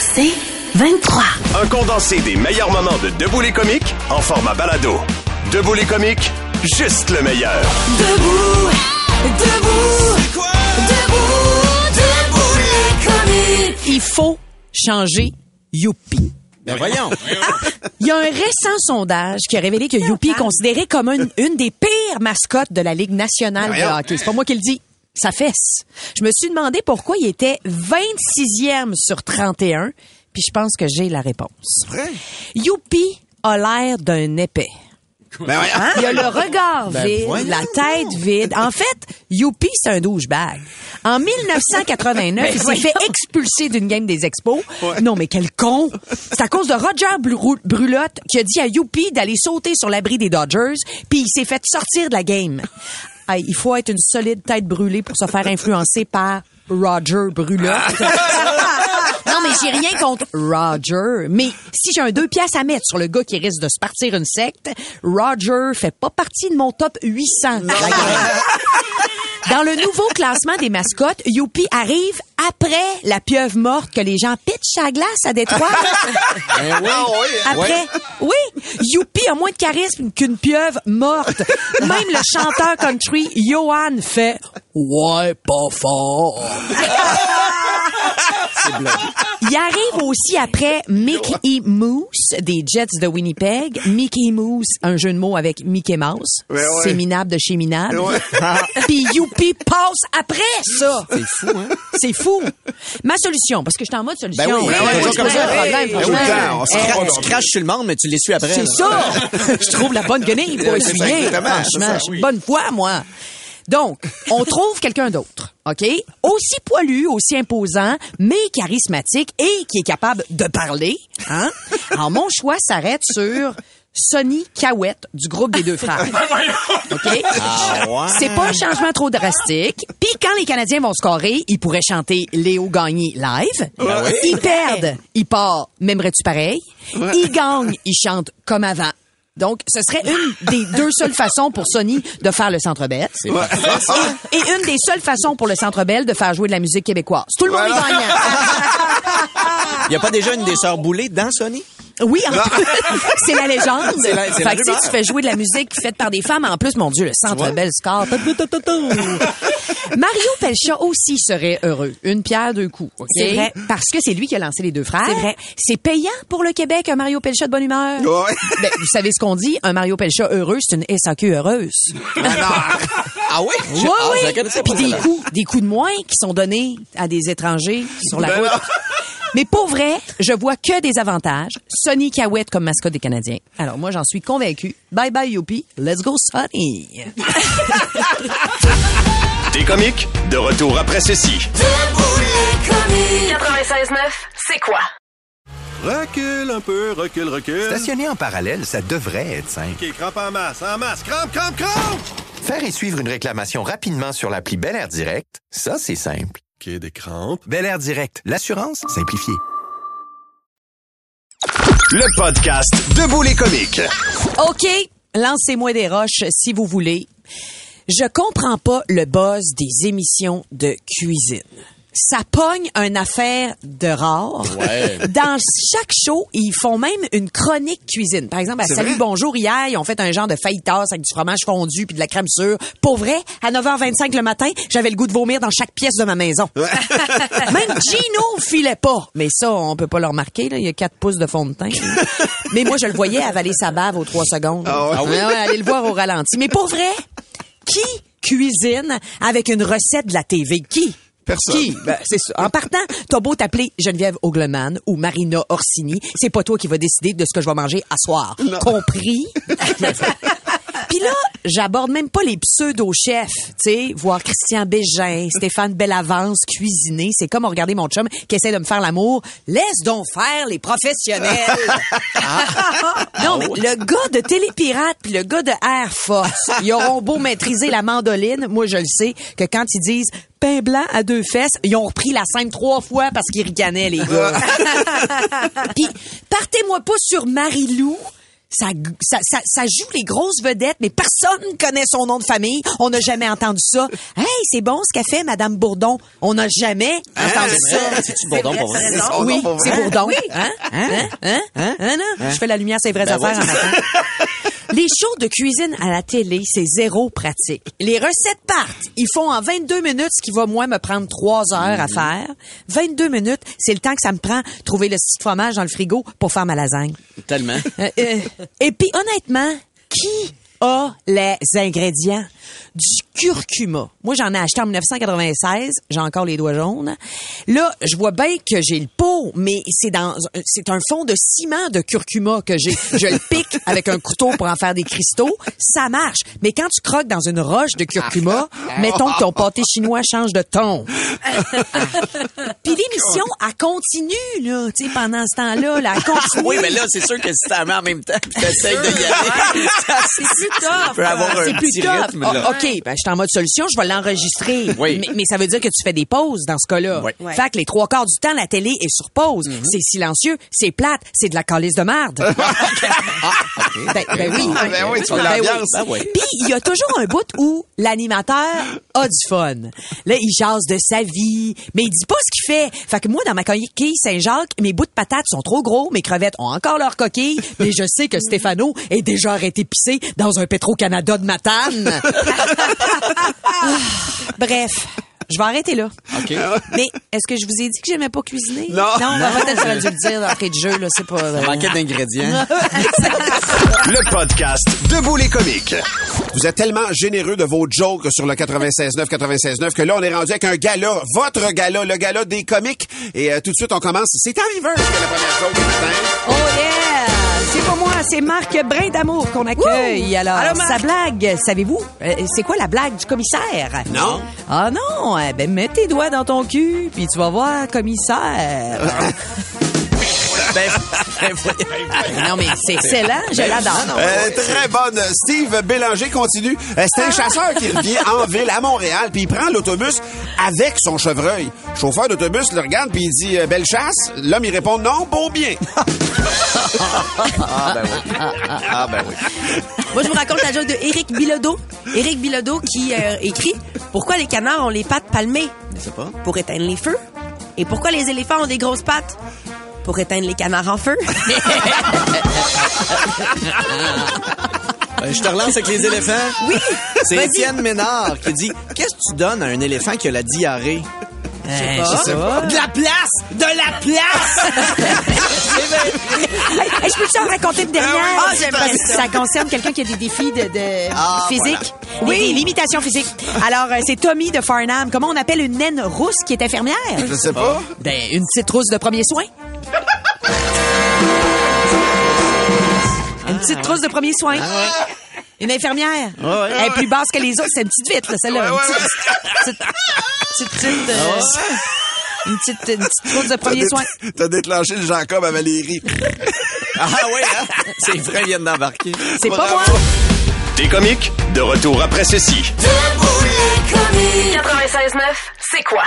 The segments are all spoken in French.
C'est 23. Un condensé des meilleurs moments de Debout les comiques en format balado. Debout les comiques, juste le meilleur. Debout, debout, debout, debout les comiques. Il faut changer Youpi. Ben voyons. Il y a un récent sondage qui a révélé que Youpi est considéré comme une, une des pires mascottes de la Ligue nationale de hockey. C'est pas moi qui le dis. Ça fesse. Je me suis demandé pourquoi il était 26e sur 31, puis je pense que j'ai la réponse. Vrai? Youpi a l'air d'un épais. Ben. Hein? Il a le regard Ben vide, voyons la tête vide. En fait, Youpi, c'est un douchebag. En 1989, il s'est fait expulser d'une game des expos. Non, mais quel con! C'est à cause de Roger Bru- Brulotte qui a dit à Youpi d'aller sauter sur l'abri des Dodgers, puis il s'est fait sortir de la game. Il faut être une solide tête brûlée pour se faire influencer par Roger Brulotte. J'ai rien contre Roger. Mais si j'ai un deux pièces à mettre sur le gars qui risque de se partir une secte, Roger fait pas partie de mon top 800. de la gang. Dans le nouveau classement des mascottes, Youpi arrive après la pieuvre morte que les gens pitchent à la glace à Détroit. Ben oui. Après, oui, Youpi a moins de charisme qu'une pieuvre morte. Même le chanteur country Johan fait ouais pas fort. Il arrive aussi après Mickey Mouse des Jets de Winnipeg. Mickey Mouse, un jeu de mots avec Mickey Mouse. Ouais, ouais. C'est minable de chez minable. Puis Youpi passe après ça. C'est fou, hein? C'est fou. Ma solution, parce que je suis en mode solution. Ben oui, ben oui, comme ça. problème, Ben ben, on se Eh, cra- tu craches sur le monde, mais tu l'essuies après. c'est ça. je trouve la bonne guenille pour essuyer. Franchement, bonne foi, moi. Donc, on trouve quelqu'un d'autre, OK? Aussi poilu, aussi imposant, mais charismatique et qui est capable de parler. Hein? Alors, mon choix s'arrête sur Sonny Cahouette du groupe des deux frères. OK? Ah. C'est pas un changement trop drastique. Puis quand les Canadiens vont scorer, ils pourraient chanter Léo Gagné live. oui. Ils perdent, ils partent, m'aimerais-tu pareil? Ils gagnent, ils chantent comme avant. Donc, ce serait une des deux seules façons pour Sony de faire le Centre Bell. Et, et une des seules façons pour le Centre Bell de faire jouer de la musique québécoise. Tout le monde est gagnant. Il y a pas déjà une des sœurs boulées dans Sony? Oui, en plus, c'est la légende. La- fait que, rumeur. tu fais jouer de la musique faite par des femmes. En plus, mon Dieu, le Centre vois? Bell score. Mario Pelcha aussi serait heureux. Une pierre, deux coups. C'est vrai. Parce que c'est lui qui a lancé les deux frères. C'est vrai. C'est payant pour le Québec, un Mario Pelcha de bonne humeur. Ouais. Ben, vous savez ce qu'on dit? Un Mario Pelcha heureux, c'est une SAQ heureuse. Ah oui? Je- Oui, ah, oui. connaissais pas, Puis des coups, des coups de moins qui sont donnés à des étrangers sur la Ben route. non. Mais pour vrai, je vois que des avantages. Sonny Cahouette comme mascotte des Canadiens. Alors moi, j'en suis convaincu. Bye bye Youpi. Let's go Sonny. Des comiques, de retour après ceci. Debout les comiques. 96.9, c'est quoi? Recule un peu, recule, recule. Stationner en parallèle, ça devrait être simple. OK, crampe en masse, en masse, crampe, crampe, crampe! Faire et suivre une réclamation rapidement sur l'appli Bel Air Direct, ça, c'est simple. OK, des crampes. Bel Air Direct, l'assurance simplifiée. Le podcast Debout les comiques. OK, lancez-moi des roches si vous voulez. Je comprends pas le buzz des émissions de cuisine. Ça pogne une affaire de rare. Ouais. Dans chaque show, ils font même une chronique cuisine. Par exemple, à Salut Bonjour hier, ils ont fait un genre de fajitas avec du fromage fondu puis de la crème sûre. Pour vrai, à 9h25 le matin, j'avais le goût de vomir dans chaque pièce de ma maison. même Gino filait pas. Mais ça, on peut pas le remarquer, là. Il y a 4 pouces de fond de teint. Mais moi, je le voyais avaler sa bave aux 3 secondes. Ah? Ouais, ouais, allez le voir au ralenti. Mais pour vrai, qui cuisine avec une recette de la TV? Qui? Personne. Qui? Ben, c'est ça. En partant, t'as beau t'appeler Geneviève Ogleman ou Marina Orsini, c'est pas toi qui vas décider de ce que je vais manger à soir. Compris? Puis là, j'aborde même pas les pseudo-chefs, tu sais, voir Christian Bégin, Stéphane Bellavance cuisiner. C'est comme regarder mon chum qui essaie de me faire l'amour. Laisse donc faire les professionnels. non, mais le gars de Télépirate puis le gars de Air Force, ils auront beau maîtriser la mandoline. Moi, je le sais que quand ils disent pain blanc à deux fesses, ils ont repris la scène trois fois parce qu'ils ricanaient, les gars. Puis, partez-moi pas sur Marie-Lou. Ça, ça, ça, ça joue les grosses vedettes, mais personne connaît son nom de famille. On n'a jamais entendu ça. Hey, c'est bon ce qu'a fait Madame Bourdon. On n'a jamais entendu c'est vrai? ça. C'est-tu Bourdon pour vrai? C'est C'est Oui, c'est? Bourdon. Hein? Hein? Hein? Hein? Hein? non? Je fais la lumière, c'est vraies Ben affaires ouais, en matin. Les shows de cuisine à la télé, c'est zéro pratique. Les recettes partent. Ils font en 22 minutes ce qui va, moi, me prendre trois heures à faire. 22 minutes, c'est le temps que ça me prend trouver le petit fromage dans le frigo pour faire ma lasagne. Tellement. Euh, euh, et puis, honnêtement, qui a les ingrédients? Du curcuma. Moi, j'en ai acheté en 1996. J'ai encore les doigts jaunes. Là, je vois bien que j'ai le pot, mais c'est dans, c'est un fond de ciment de curcuma que j'ai. Je le pique avec un couteau pour en faire des cristaux. Ça marche. Mais quand tu croques dans une roche de curcuma, mettons que ton pâté chinois change de ton. Puis l'émission, elle continue, là, tu sais, pendant ce temps-là, là, elle continue. Oui, mais là, c'est sûr que si t'en mets en même temps puis t'essayes de y aller, c'est plus tough. un C'est plus petit tough. rythme, Ah, là. OK, ben, je suis en mode solution, je vais l'enregistrer. Oui. Mais, mais ça veut dire que tu fais des pauses dans ce cas-là. Oui. Mm-hmm. Fait que les trois quarts du temps, la télé est sur pause. C'est silencieux, c'est plate, c'est de la calice de merde. ben, ben oui. Ah, ben oui, tu fais Ben l'ambiance. Ben oui. Puis il y a toujours un bout où l'animateur a du fun. Là, il jase de sa vie, mais il dit pas ce qu'il fait. Fait que moi, dans ma coquille Saint-Jacques, mes bouts de patates sont trop gros, mes crevettes ont encore leur coquille, mais je sais que Stéphano est déjà arrêté pisser dans un Petro-Canada de Matane. Ah, Bref. Je vais arrêter là. OK. Mais est-ce que je vous ai dit que j'aimais pas cuisiner? Non. Non, ben, peut-être j'aurais dû le dire d'entrée de jeu, là, c'est pas... euh, Manquait d'ingrédients. Le podcast Debout les comiques. Vous êtes tellement généreux de vos jokes sur le 96.9, 96.9 que là, on est rendu avec un gala, votre gala, le gala des comiques. Et euh, tout de suite, on commence. C'est qui fait la première joke du matin. Oh yeah! C'est pas moi, c'est Marc Brin d'Amour qu'on accueille. Alors, sa blague, savez-vous, euh, c'est quoi la blague du commissaire? Non. Ah non, eh ben mets tes doigts dans ton cul, puis tu vas voir, commissaire. ben, ben, non, mais c'est excellent, je l'adore. Euh, très bonne. Steve Bélanger continue. Euh, c'est un chasseur qui revient en ville à Montréal, puis il prend l'autobus avec son chevreuil. Le chauffeur d'autobus le regarde, puis il dit euh, Belle chasse. L'homme, il répond Non, beau bien. Ah, ben oui. Ah, ben oui. Moi, je vous raconte la joke de Éric Bilodeau. Éric Bilodeau qui euh, écrit Pourquoi les canards ont les pattes palmées? Je sais pas. Pour éteindre les feux. Et pourquoi les éléphants ont des grosses pattes? Pour éteindre les canards en feu. Euh, je te relance avec les éléphants. Oui. C'est. Étienne Ménard qui dit Qu'est-ce que tu donnes à un éléphant qui a la diarrhée? Euh, Je sais pas. De la place De la place Hey, je peux te raconter une dernière? Ah, Parce que ça. ça concerne quelqu'un qui a des défis de, de Ah, physique. Oui. Des, limitations physiques. Alors, euh, c'est Tommy de Farnham. Comment on appelle une naine rousse qui est infirmière? Je sais pas. Ben, une petite rousse de premier soin. Une petite trousse de premier soin. Une infirmière. Ouais, ouais. Elle est plus basse que les autres. C'est une petite vite, là, celle-là. Une petite, petite, petite, petite, euh, une petite, une petite trousse de premier soin. T'as déclenché le Jacob à Valérie. Ah oui, hein? C'est vrai, ils viennent d'embarquer. C'est pas moi. Des comiques, de retour après ceci. 96.9, c'est quoi?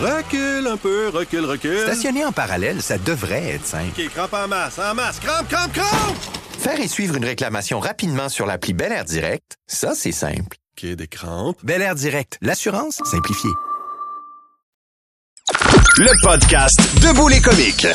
Recule un peu, recule, recule. Stationner en parallèle, ça devrait être simple. OK, crampe en masse, en masse. Crampe, crampe, crampe! Faire et suivre une réclamation rapidement sur l'appli Bel Air Direct, ça, c'est simple. OK, des crampes. Bel Air Direct, l'assurance simplifiée. Le podcast Debout les comiques.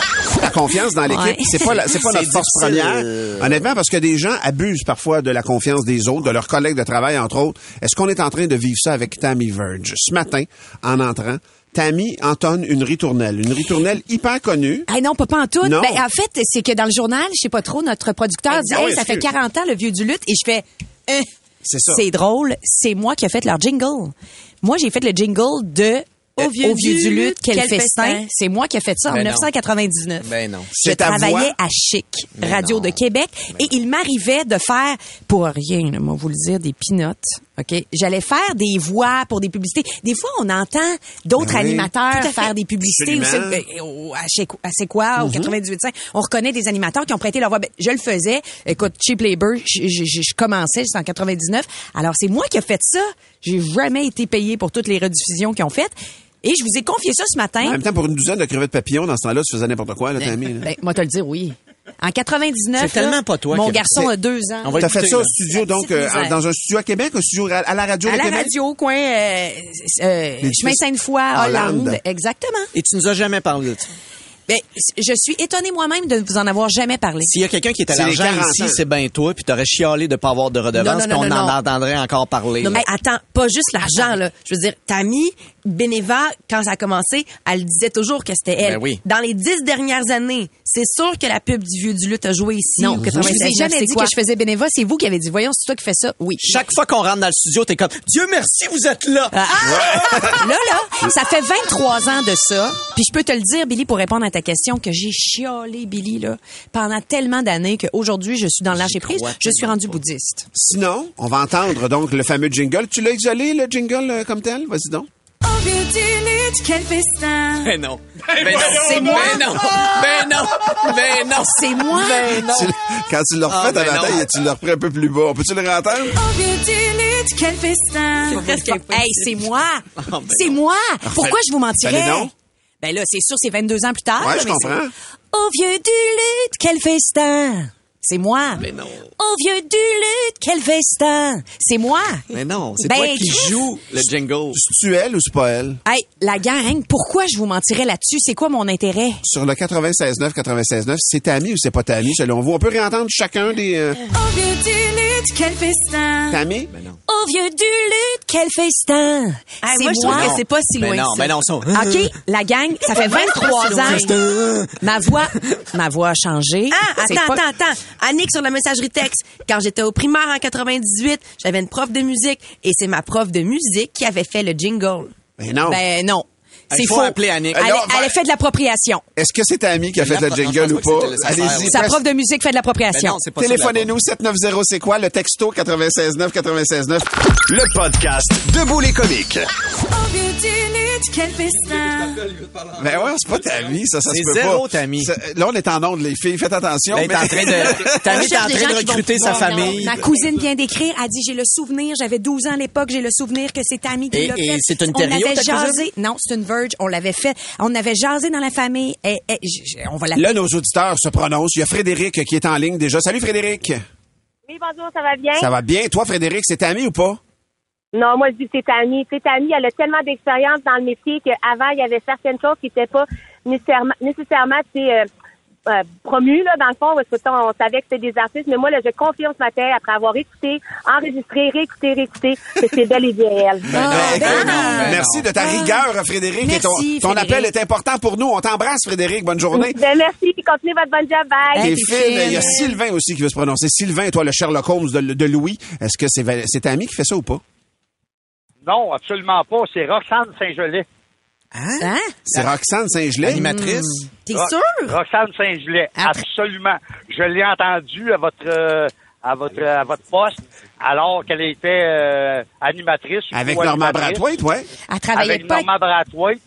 La confiance dans l'équipe, Ouais. c'est pas la- c'est pas C'est notre force première. euh, Honnêtement, parce que des gens abusent parfois de la confiance des autres, de leurs collègues de travail, entre autres. Est-ce qu'on est en train de vivre ça avec Tammy Verge? Ce matin, en entrant, Tammy entonne une ritournelle. Une ritournelle hyper connue. Ah non, pas, pas en tout. Non. Ben, en fait, c'est que dans le journal, je sais pas trop, notre producteur dit, Ah hey, ça fait excuse. 40 ans, le vieux du lutte, et je fais, Hein, C'est ça. c'est drôle, c'est moi qui ai fait leur jingle. Moi, j'ai fait le jingle de Euh, Au vieux du lutte, quel, quel festin. festin. C'est moi qui ai fait ça en Ben non. 1999. Ben non. Je C'est ta travaillais à Chic, Mais Radio non. de Québec, et il m'arrivait de faire, pour rien, là, moi vous le dire, des pinottes. OK? J'allais faire des voix pour des publicités. Des fois, on entend d'autres Ben oui. animateurs faire des publicités aussi, euh, au- à chez à C'est quoi, au 98.5. On reconnaît des animateurs qui ont prêté leur voix. Ben, je le faisais. Écoute, Cheap Labor, je, je- je- je commençais, j'étais en 99. Alors, c'est moi qui ai fait ça. J'ai jamais été payé pour toutes les rediffusions qu'ils ont faites. Et je vous ai confié ça ce matin. En même temps, pour une douzaine de crevettes papillons, dans ce temps-là, tu faisais n'importe quoi, là, Tammy. là. Ben, moi, te le dire, oui. En 99, C'est tellement là, pas toi mon as garçon a deux ans. On va T'as fait ça au studio, donc, euh, dans un studio à Québec, un studio à, à la radio À de la Québec? radio, coin euh, euh, chemin. Sainte-Foy, Hollande. Hollande. Exactement. Et tu nous as jamais parlé de ça? Ben, je suis étonnée moi-même de vous en avoir jamais parlé. S'il y a quelqu'un qui est à l'argent 40 ici, c'est bien toi, puis t'aurais chialé de pas avoir de redevance, Non, non, puis non, on non, en non. entendrait encore parler. Non, mais attends, pas juste l'argent, là. Je veux dire, Tammy, Beneva, quand ça a commencé, elle disait toujours que c'était elle. Ben oui. Dans les dix dernières années, c'est sûr que la pub du vieux du lutte a joué ici. Non, je vous ai 96, jamais dit quoi? que je faisais bénévole. C'est vous qui avez dit, voyons, c'est toi qui fais ça. Oui. Chaque fois qu'on rentre dans le studio, t'es comme Dieu merci, vous êtes là. Ah, là, là, ça fait 23 ans de ça. Puis je peux te le dire, Billy, pour répondre à ta question, que j'ai chiolé, Billy, là, pendant tellement d'années qu'aujourd'hui, je suis dans lâcher prise. Je suis rendu bouddhiste. Sinon, on va entendre donc le fameux jingle. Tu l'as isolé, le jingle, euh, comme tel? Vas-y donc. Au vieux du lutte, quel festin. Ben non. Ben non. C'est moi. Ben non. Ben non. Ben non. C'est moi. Ben non. Tu- quand tu l'as refait Ah, à ben la non. taille, tu l'as repris un peu plus bas. Peux-tu le réentendre? Au vieux du lutte, quel festin. Hey, c'est moi. ben c'est moi. Pourquoi je vous mentirais? Ben. Ben là, c'est sûr, c'est 22 ans plus tard. Ouais, je comprends. Au vieux du lutte, quel festin. C'est moi. Ben non. Au vieux du lutte, quel festin. C'est moi. Mais non, c'est Ben, toi qui joues le jingle. C'est-tu elle ou c'est pas elle? Hey, la gang, pourquoi je vous mentirais là-dessus? C'est quoi mon intérêt? Sur le 96.9, 96.9, c'est ta amie ou c'est pas ta amie, selon vous? On peut réentendre chacun des... euh, Au vieux du lutte, quel festin. ta amie? Au vieux du lutte, quel festin. Ah, c'est moi, je trouve moi. que c'est pas si loin Ben non, ben non, ça. OK, la gang, ça fait 23 ans. Ma voix, ma voix a changé. Ah, attends, pas- attends, attends. Annick sur la messagerie texte. Quand j'étais au primaire en 98, j'avais une prof de musique et c'est ma prof de musique qui avait fait le jingle. Ben non. Ben non. Il C'est faut faux. appeler Annick. Elle, Alors, elle ben- a fait de l'appropriation. Est-ce que c'est ta amie qui a fait La le jingle non, ou pas? Allez-y. Sa prof de musique fait de Ben l'appropriation. non, c'est pas ça, Téléphonez-nous, 790, c'est quoi? Le texto 96.9, 96.9. Le podcast Debout les comiques. Quel festin. Ben ouais, c'est pas ta amie, ça, ça se C'est peut zéro pas. ta amie. Ça- Là, on est en onde, les filles. Faites attention. Ben, est en train de, Tammy est en train de recruter sa famille. Ma cousine vient d'écrire, elle dit j'ai le souvenir, j'avais 12 ans à l'époque, j'ai le souvenir que c'est Tammy qui Et- l'a et fait. c'est une On avait ta cousine? jasé. Non, c'est une Verge, on l'avait fait. On avait jasé dans la famille et, et- j- j- on va la Là, nos auditeurs se prononcent. Il y a Frédéric qui est en ligne déjà. Salut, Frédéric. Oui, bonjour, ça va bien? Ça va bien? Toi, Frédéric, c'est ta amie ou pas? Non, moi, je dis que c'est Tammy. Tu sais, Tammy, elle a tellement d'expérience dans le métier qu'avant, il y avait certaines choses qui n'étaient pas nécessairement, euh, euh, promues, là, dans le fond, parce que on savait que c'était des artistes. Mais moi, là, je confirme ce matin, après avoir écouté, enregistré, réécouté, réécouté, que c'est bel et bien elle. Ah, Ben, ben merci de ta rigueur, Frédéric. et ton appel est important pour nous. On t'embrasse, Frédéric. Bonne journée. Ben, merci, puis continuez votre bonne job. Bye. Il y a Sylvain aussi qui veut se prononcer. Sylvain, toi, le Sherlock Holmes de, de Louis. Est-ce que c'est c'est ta amie qui fait ça ou pas? Non, absolument pas. C'est Roxane Saint-Gelais. Hein? C'est Roxane Saint-Gelais. Animatrice. T'es Ro- sûr? Roxane Saint-Gelais, absolument. Je l'ai entendu à votre euh, à votre à votre poste alors qu'elle était euh, animatrice. Avec Normand co-animatrice, Brathwaite. Elle travaillait Avec pas. Normand Brathwaite.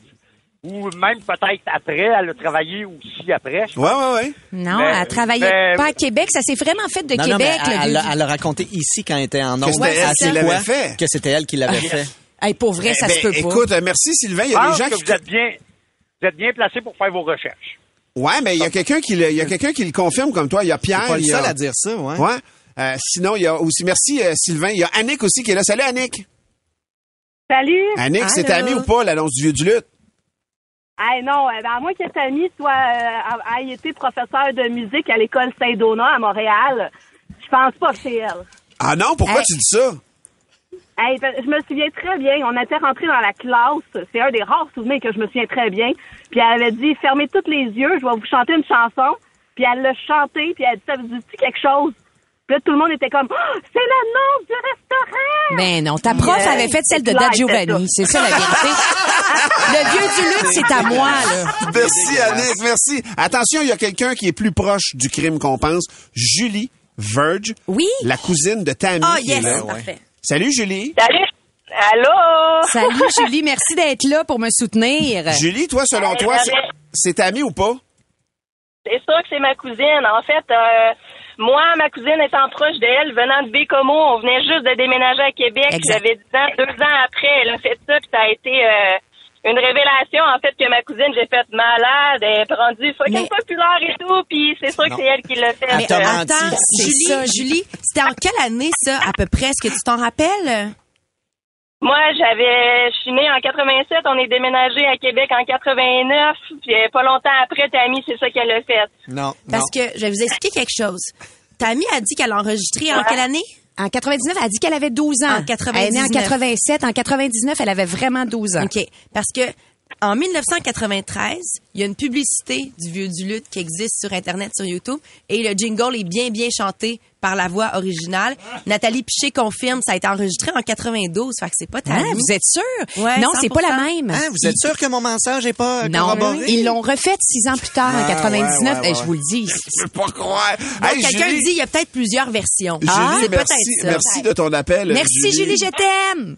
Ou même peut-être après, elle a travaillé aussi après. je Ouais, ouais, ouais. Non, Mais- elle travaillait mais- pas à Québec. Ça s'est vraiment fait de Non, non, mais Québec. elle, le elle vieux a- du- elle a raconté ici quand elle était en fait. Que c'était elle qui l'avait fait. Hey, pour vrai, ça Ben, se peut pas. Écoute, euh, merci, Sylvain. Il y Je a des pense gens que qui... vous êtes bien vous êtes bien placé pour faire vos recherches. Ouais, mais il y a quelqu'un qui, le- il y a quelqu'un qui le confirme comme toi. Il y a Pierre. C'est pas le il y a- seul à dire ça, ouais. Ouais. Euh, sinon, il y a aussi, merci euh, Sylvain, il y a Annick aussi qui est là. Salut Annick. Salut. Annick, c'est amie ou pas, l'annonce du vieux du lutte? Hey, non, euh, ben, à moins que Tammy soit, euh, ait été professeur de musique à l'école Saint-Donat à Montréal, je pense pas que c'est elle. Ah non, pourquoi Hey. tu dis ça? Hey, ben, je me souviens très bien. On était rentrés dans la classe. C'est un des rares souvenirs que je me souviens très bien. Puis elle avait dit fermez tous les yeux, je vais vous chanter une chanson. Puis elle l'a chanté, puis elle a dit ça vous dit quelque chose? Puis là, tout le monde était comme, Oh, c'est le nom du restaurant! Ben non, ta prof Yeah. avait fait celle de C'est Da clair, Giovanni, c'est ça la vérité. Le vieux du lutte, c'est à moi, là. Merci, Annick, merci. Attention, il y a quelqu'un qui est plus proche du crime qu'on pense. Julie Verge. Oui. La cousine de Tammy Ah, qui est yes, là. parfait. Salut, Julie. Salut! Allô? Salut Julie, merci d'être là pour me soutenir. Julie, toi, selon Hey, toi, c'est- Tammy ou pas? C'est sûr que c'est ma cousine. En fait, euh, moi, ma cousine étant proche d'elle, venant de Bécomo, on venait juste de déménager à Québec. J'avais 10 ans. Deux ans après, elle a fait ça, puis ça a été euh, une révélation, en fait, que ma cousine, j'ai fait malade, elle est rendue fucking Mais- populaire et tout, puis c'est sûr que c'est elle qui l'a fait. Mais Euh, attends, Julie, ça, Julie, c'était en quelle année ça, à peu près? Est-ce que tu t'en rappelles? Moi, j'avais, je suis née en 87, on est déménagé à Québec en 89, puis pas longtemps après, Tammy, c'est ça qu'elle a fait. Non, Parce non. que je vais vous expliquer quelque chose. Tammy a dit qu'elle a enregistré en quelle année? En 99, elle a dit qu'elle avait 12 ans. En 99. Elle est née en 87. En 99, elle avait vraiment 12 ans. OK. Parce que en 1993, il y a une publicité du vieux du lutte qui existe sur Internet, sur YouTube, et le jingle est bien, bien chanté par la voix originale. Nathalie Piché confirme, ça a été enregistré en 92, fait que c'est pas Hein, Tammy. vous êtes sûr? Ouais, non, c'est pas la 100%. même. Hein, vous êtes sûr que mon mensage n'est pas Non, corroboré? ils l'ont refait six ans plus tard, en Ah, 99. ouais, ouais, Eh, je vous le dis. Je peux pas croire. Hey, quelqu'un dit, il y a peut-être plusieurs versions. Julie, Ah, c'est peut-être merci, ça. merci de ton appel. Merci, Julie, je t'aime.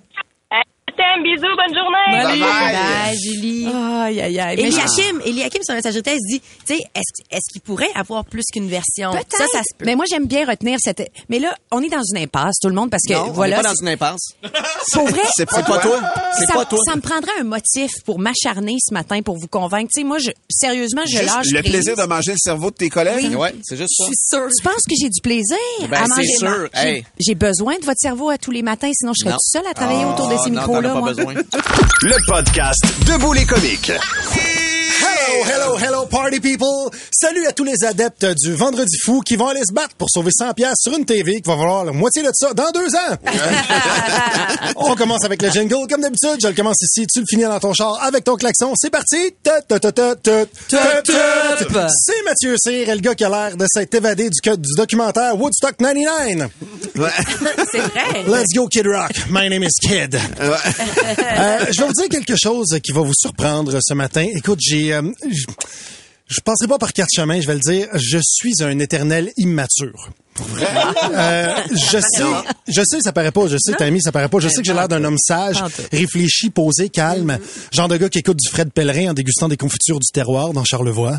T'aime, bisous, bonne journée! Bye bye. Bye, Julie. Aïe, aïe, aïe. Eliakim, Eliakim, sur messagerie texte, dit, tu sais, est-ce est-ce qu'il pourrait avoir plus qu'une version? Peut-être. Ça, ça se peut. Mais moi, j'aime bien retenir cette. Mais là, on est dans une impasse, tout le monde, parce que Non, on voilà. n'est pas dans c'est- une impasse. Pour vrai. C'est pas C'est pas toi. toi. C'est ça, pas toi. ça me prendrait un motif pour m'acharner ce matin pour vous convaincre. Tu sais, moi, je, sérieusement, je Juste lâche le prise. plaisir de manger le cerveau de tes collègues. Ouais, c'est juste ça. Je suis sûre. Tu penses que j'ai du plaisir Ben, à c'est manger sûr. J'ai- Hey. J'ai besoin de votre cerveau à tous les matins, sinon je serais toute seule à travailler autour de ces Ah, non, micros-là. T'en as pas moi. besoin. Le podcast Debout les comiques. Hello, hello, hello, party people! Salut à tous les adeptes du Vendredi fou qui vont aller se battre pour sauver 100 pièces sur une TV qui va valoir la moitié de ça dans deux ans. On commence avec le jingle comme d'habitude. Je le commence ici, tu le finis dans ton char avec ton klaxon. C'est parti! C'est Mathieu Cyr, le gars qui a l'air de s'être évadé du documentaire Woodstock 99. C'est vrai. Let's go, Kid Rock. My name is Kid. Euh, je vais vous dire quelque chose qui va vous surprendre ce matin. Écoute, j'ai... euh, je passerai pas par quatre chemins, je vais le dire. Je suis un éternel immature. Euh, je sais, je sais, ça paraît pas. Je sais, Tammy, ça paraît pas. Je sais que j'ai l'air d'un homme sage, réfléchi, posé, calme. Genre de gars qui écoute du Fred Pellerin en dégustant des confitures du terroir dans Charlevoix,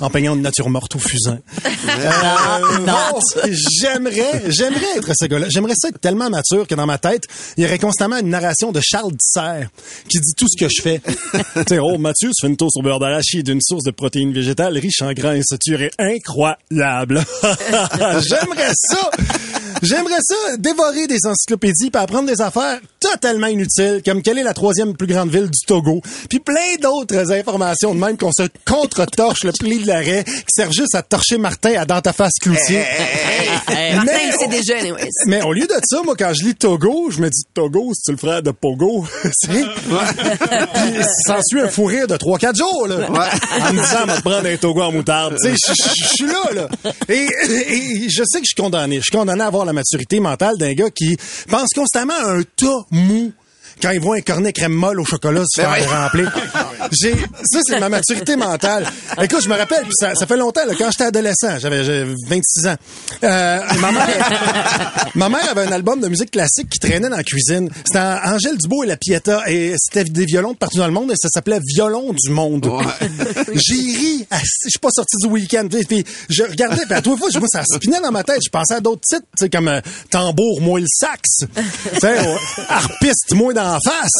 en peignant une nature morte au fusain. Euh, bon, j'aimerais, j'aimerais être ce gars-là. J'aimerais ça être tellement mature que dans ma tête, il y aurait constamment une narration de Charles Disser qui dit tout ce que je fais. tu sais, oh, Mathieu, tu fais une toast au beurre d'arachide d'une source de protéines végétales riche en grains saturés incroyable. j'aimerais ça. J'aimerais ça, dévorer des encyclopédies puis apprendre des affaires totalement inutiles, comme quelle est la troisième plus grande ville du Togo, puis plein d'autres informations de même qu'on se contre-torche le pli de l'arrêt, qui sert juste à torcher Martin à dans ta face cloutier. Martin, il sait déjà, anyways. Mais au lieu de ça, moi, quand je lis Togo, je me dis Togo, c'est-tu le frère de Pogo? Puis s'ensuit un fou rire de 3-4 jours, là. En me disant, on va te prendre un Togo en moutarde. Tu sais, je suis là, là. Et, et je sais que je suis. Je suis condamné à avoir la maturité mentale d'un gars qui pense constamment à un tas mou quand il voit un cornet crème molle au chocolat se Ben faire oui. remplir. J'ai, ça, c'est ma maturité mentale. Écoute, je me rappelle, ça, ça fait longtemps, là, quand j'étais adolescent, j'avais j'avais 26 ans. Euh, ma, mère, ma mère avait un album de musique classique qui traînait dans la cuisine. C'était Angèle Dubois et la Pieta, et c'était des violons de partout dans le monde, et ça s'appelait Violon du monde. J'ai ri, je suis pas sorti du week-end, puis, je regardais, puis à les fois, moi, ça spinait dans ma tête, je pensais à d'autres titres, comme euh, Tambour, moi le sax, tu sais, euh, harpiste, moi d'en face,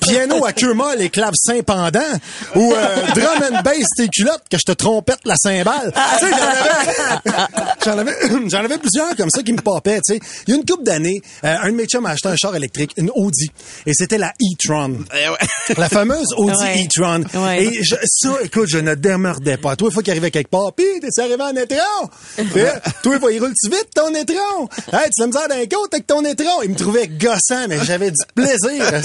piano à queue molle et clavecin pendant, ou euh, drum and bass tes culottes que je te trompette la cymbale. Tu sais, j'en avais, j'en avais, plusieurs comme ça qui me papaient, tu sais. Il y a une couple d'années, euh, un de mes chums a acheté un char électrique, une Audi, et c'était la e-tron. La fameuse Audi e-tron. Et je- ça, écoute, je ne demeurdais pas. Toi, une fois qu'il arrivait quelque part, pis t'es arrivé en étron? Puis, Toi, il roule-tu vite ton étron? Hey, tu mis dans les côtes avec ton étron. Il me trouvait gossant, mais j'avais du plaisir.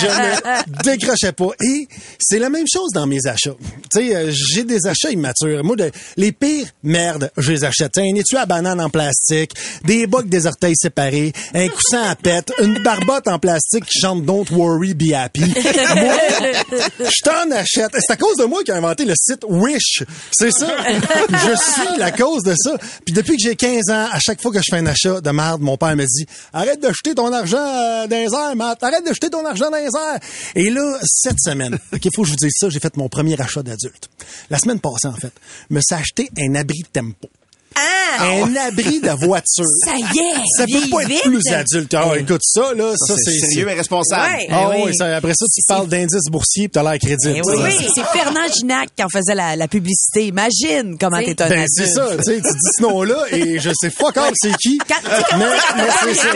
Je ne décrochais pas. Et c'est la même chose dans mes achats. Tu sais, euh, j'ai des achats immatures. Moi, les pires merdes, je les achète. Un étui à banane en plastique, des bocs des orteils séparés, un coussin à pète, une barbotte en plastique qui chante Don't Worry, Be Happy. Moi, je t'en achète. C'est à cause de moi qui a inventé le site Wish. C'est ça. Je suis la cause de ça. Puis depuis que j'ai 15 ans, à chaque fois que je fais un achat de merde, mon père me dit arrête de jeter ton argent euh, dans les. Arrête de jeter ton argent dans les airs. Et là, cette semaine, il faut que je vous dise ça, j'ai fait mon premier achat d'adulte. La semaine passée, en fait, me suis acheté un abri tempo. Un abri de voiture. Ça y est, Ça peut pas être vite. plus adulte. Ah, écoute ça, là. Ça, c'est sérieux et responsable. Ouais. Ah Eh oui, oui. ça, après ça, tu parles d'indice boursier pis t'as l'air crédible. Eh oui, Ça, oui, c'est Fernand Ginac qui en faisait la, la publicité. Imagine comment C'est- t'es un Ben, adulte. c'est ça, tu sais, tu dis ce nom-là et je sais fuck all c'est qui. Quand- quand Mais, c'est ça.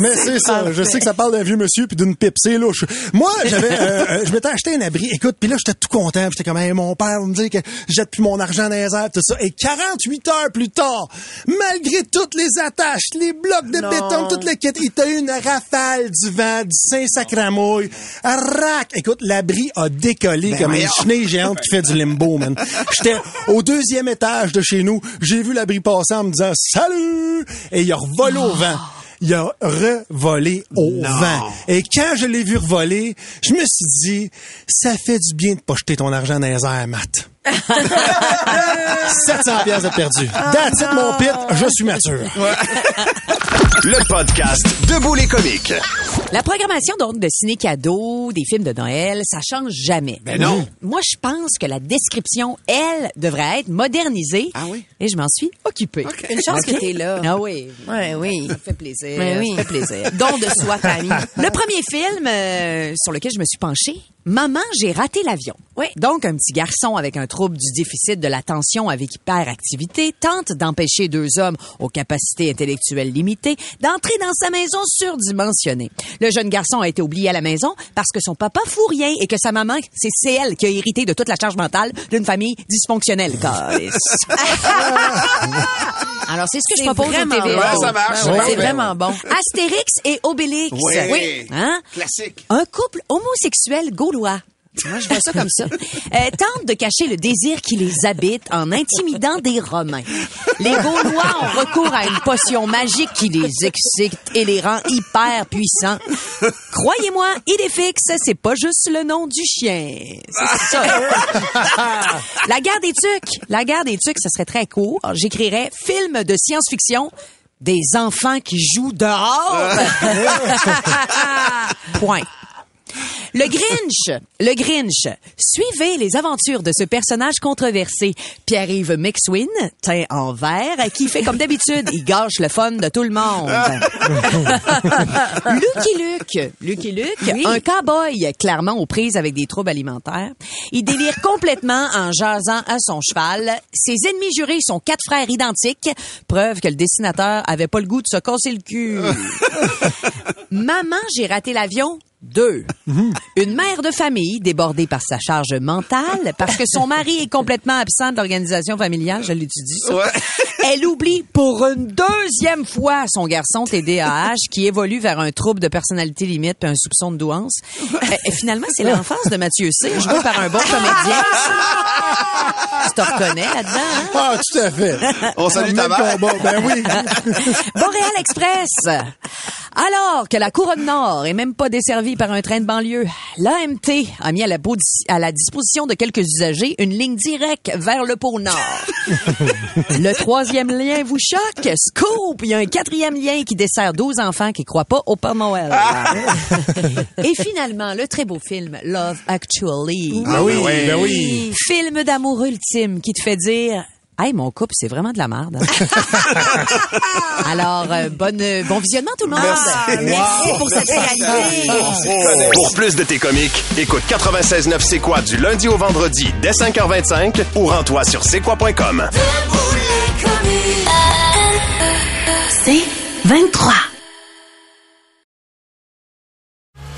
Mais c'est ça. Je sais que ça parle d'un vieux monsieur puis d'une pipe. C'est louche. Moi, j'avais, euh, euh, je m'étais acheté un abri. Écoute, puis là, j'étais tout content. puis J'étais comme, hey, mon père me dire que je jette plus mon argent dans les airs, tout ça. Et 48 heures plus tard, malgré toutes les attaches, les blocs de Non. béton, toutes les kits, il t'a eu une rafale du vent, du Saint-Sacramouille. Rac! Écoute, l'abri a décollé comme une chenille géante qui fait du limbo, man. J'étais au deuxième étage de chez nous. J'ai vu l'abri passer en me disant salut et il a revolé au vent. Il a revolé au vent. Et quand je l'ai vu revoler, je me suis dit, ça fait du bien de pas jeter ton argent dans les airs, Matt. 700 pièces de perdu. That's it, mon pit. Je suis mature. Le podcast Debout les comiques. La programmation donc de ciné cadeau, des films de Noël, ça change jamais. Ben non. Moi, je pense que la description, elle, devrait être modernisée. Ah oui? Et je m'en suis occupée. Une chance OK? que t'es là. Ah oui. Ouais, oui. Ça me fait plaisir. Ben oui. Ça me fait plaisir. Don de soi, Tammy. Le premier film euh, sur lequel je me suis penchée, Maman, j'ai raté l'avion. Oui. Donc, un petit garçon avec un trouble du déficit de l'attention avec hyperactivité tente d'empêcher deux hommes aux capacités intellectuelles limitées d'entrer dans sa maison surdimensionnée. Le jeune garçon a été oublié à la maison parce que son papa fout rien et que sa maman, c'est c'est elle qui a hérité de toute la charge mentale d'une famille dysfonctionnelle. Alors, c'est ce que je propose au vraiment TV. bon. Ouais, ça marche. Ouais, Ouais, C'est vraiment bon. Astérix et Obélix. Oui. Hein? Classique. Un couple homosexuel gaulois. Moi, je vois ça comme ça. Euh, tente de cacher le désir qui les habite en intimidant des Romains. Les Gaulois ont recours à une potion magique qui les excite et les rend hyper puissants. Croyez-moi, Idéfix, c'est pas juste le nom du chien. C'est ça. La guerre des tucs. La guerre des tucs, ça serait très court. J'écrirais film de science-fiction des enfants qui jouent dehors. Point. Le Grinch, le Grinch. Suivez les aventures de ce personnage controversé, Pierre-Yves McSween, teint en vert, qui fait comme d'habitude, il gâche le fun de tout le monde. Lucky Luke, Lucky Luke, un cow-boy clairement aux prises avec des troubles alimentaires. Il délire complètement en jasant à son cheval. Ses ennemis jurés sont quatre frères identiques, preuve que le dessinateur avait pas le goût de se casser le cul. Maman, j'ai raté l'avion. Deux. Une mère de famille débordée par sa charge mentale parce que son mari est complètement absent de l'organisation familiale, je l'étudie ça. Elle oublie pour une deuxième fois son garçon TDAH qui évolue vers un trouble de personnalité limite puis un soupçon de douance. Euh, et finalement, c'est l'enfance de Mathieu C, joué par un bon comédien. Tu te reconnais là-dedans, hein? Ah, tout à fait. On salue ta mère. combat, Ben oui. Montréal Express. Alors que la couronne nord est même pas desservie par un train de banlieue, l'AMT a mis à la, podi- à la disposition de quelques usagers une ligne directe vers le pôle nord. le troisième lien vous choque? Scoop! Il y a un quatrième lien qui dessert 12 enfants qui croient pas au Père Noël. Et finalement, le très beau film Love Actually. Ah oui, ben oui. Film d'amour ultime qui te fait dire Hey, mon couple, c'est vraiment de la merde. hein. Alors, euh, bonne, euh, bon visionnement tout le monde. Merci pour cette réalité. Pour plus de tes comiques, écoute 96.9 C'est quoi du lundi au vendredi dès 5h25 ou rends-toi sur c'est quoi.com. C'est 23.